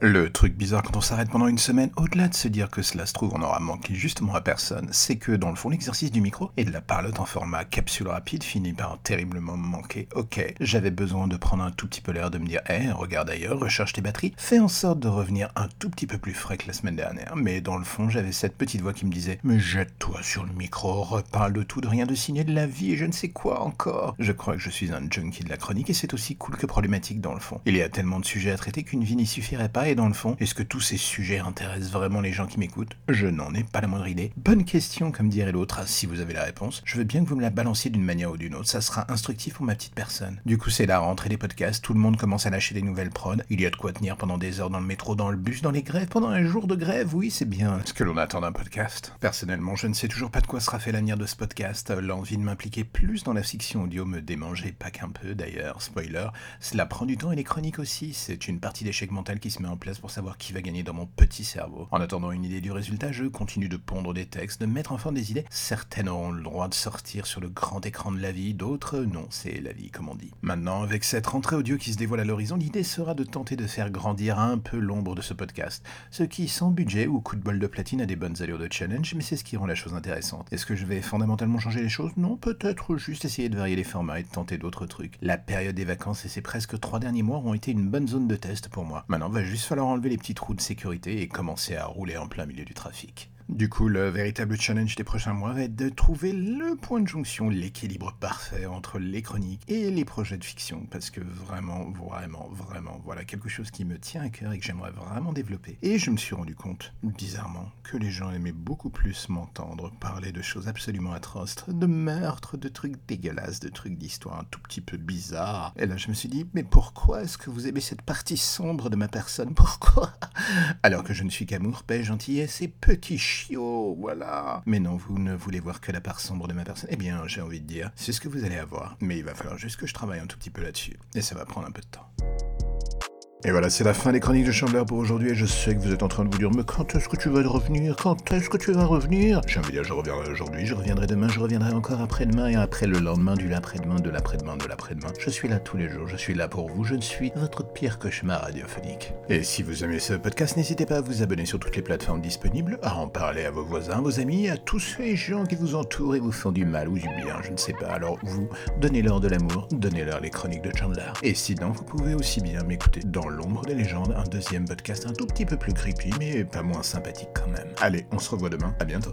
Le truc bizarre quand on s'arrête pendant une semaine, au-delà de se dire que cela se trouve on aura manqué justement à personne, c'est que dans le fond l'exercice du micro et de la parlotte en format capsule rapide finit par terriblement me manquer. Ok, j'avais besoin de prendre un tout petit peu l'air de me dire hé, regarde ailleurs, recharge tes batteries, fais en sorte de revenir un tout petit peu plus frais que la semaine dernière. Mais dans le fond j'avais cette petite voix qui me disait mais jette-toi sur le micro, reparle de tout, de rien, de signer de la vie et je ne sais quoi encore. Je crois que je suis un junkie de la chronique et c'est aussi cool que problématique dans le fond. Il y a tellement de sujets à traiter qu'une vie n'y suffirait pas dans le fond, est-ce que tous ces sujets intéressent vraiment les gens qui m'écoutent? Je n'en ai pas la moindre idée. Bonne question, comme dirait l'autre, ah, si vous avez la réponse. Je veux bien que vous me la balanciez d'une manière ou d'une autre, ça sera instructif pour ma petite personne. Du coup, c'est la rentrée des podcasts, tout le monde commence à lâcher des nouvelles prods, il y a de quoi tenir pendant des heures dans le métro, dans le bus, dans les grèves, pendant un jour de grève, oui, c'est bien. Ce que l'on attend d'un podcast? Personnellement, je ne sais toujours pas de quoi sera fait l'avenir de ce podcast, l'envie de m'impliquer plus dans la fiction audio me démangeait pas qu'un peu d'ailleurs, spoiler, cela prend du temps et les chroniques aussi, c'est une partie d'échec mental qui se met en place pour savoir qui va gagner dans mon petit cerveau. En attendant une idée du résultat, je continue de pondre des textes, de mettre en forme des idées. Certaines auront le droit de sortir sur le grand écran de la vie, d'autres non, c'est la vie comme on dit. Maintenant, avec cette rentrée audio qui se dévoile à l'horizon, l'idée sera de tenter de faire grandir un peu l'ombre de ce podcast. Ce qui, sans budget ou coup de bol de platine, a des bonnes allures de challenge, mais c'est ce qui rend la chose intéressante. Est-ce que je vais fondamentalement changer les choses? Non, peut-être juste essayer de varier les formats et de tenter d'autres trucs. La période des vacances et ces presque trois derniers mois ont été une bonne zone de test pour moi. Maintenant, va juste falloir enlever les petits trous de sécurité et commencer à rouler en plein milieu du trafic. Du coup, le véritable challenge des prochains mois va être de trouver le point de jonction, l'équilibre parfait entre les chroniques et les projets de fiction, parce que vraiment, vraiment, vraiment, voilà quelque chose qui me tient à cœur et que j'aimerais vraiment développer. Et je me suis rendu compte, bizarrement, que les gens aimaient beaucoup plus m'entendre parler de choses absolument atroces, de meurtres, de trucs dégueulasses, de trucs d'histoire un tout petit peu bizarres. Et là, je me suis dit, mais pourquoi est-ce que vous aimez cette partie sombre de ma personne? Pourquoi? Alors que je ne suis qu'amour, paix, gentillesse et petit voilà. Mais non, vous ne voulez voir que la part sombre de ma personne. Eh bien, j'ai envie de dire, c'est ce que vous allez avoir. Mais il va falloir juste que je travaille un tout petit peu là-dessus. Et ça va prendre un peu de temps. Et voilà, c'est la fin des chroniques de Chandler pour aujourd'hui. Et je sais que vous êtes en train de vous dire, mais quand est-ce que tu vas revenir? Quand est-ce que tu vas revenir? J'ai envie de dire, je reviendrai aujourd'hui, je reviendrai demain, je reviendrai encore après-demain et après le lendemain, du l'après-demain, de l'après-demain, de l'après-demain. Je suis là tous les jours, je suis là pour vous, je ne suis votre pire cauchemar radiophonique. Et si vous aimez ce podcast, n'hésitez pas à vous abonner sur toutes les plateformes disponibles, à en parler à vos voisins, vos amis, à tous ces gens qui vous entourent et vous font du mal ou du bien, je ne sais pas. Alors vous, donnez-leur de l'amour, donnez-leur les chroniques de Chandler. Et sinon, vous pouvez aussi bien m'écouter dans l'ombre des légendes un deuxième podcast un tout petit peu plus creepy, mais pas moins sympathique quand même. Allez, on se revoit demain, à bientôt.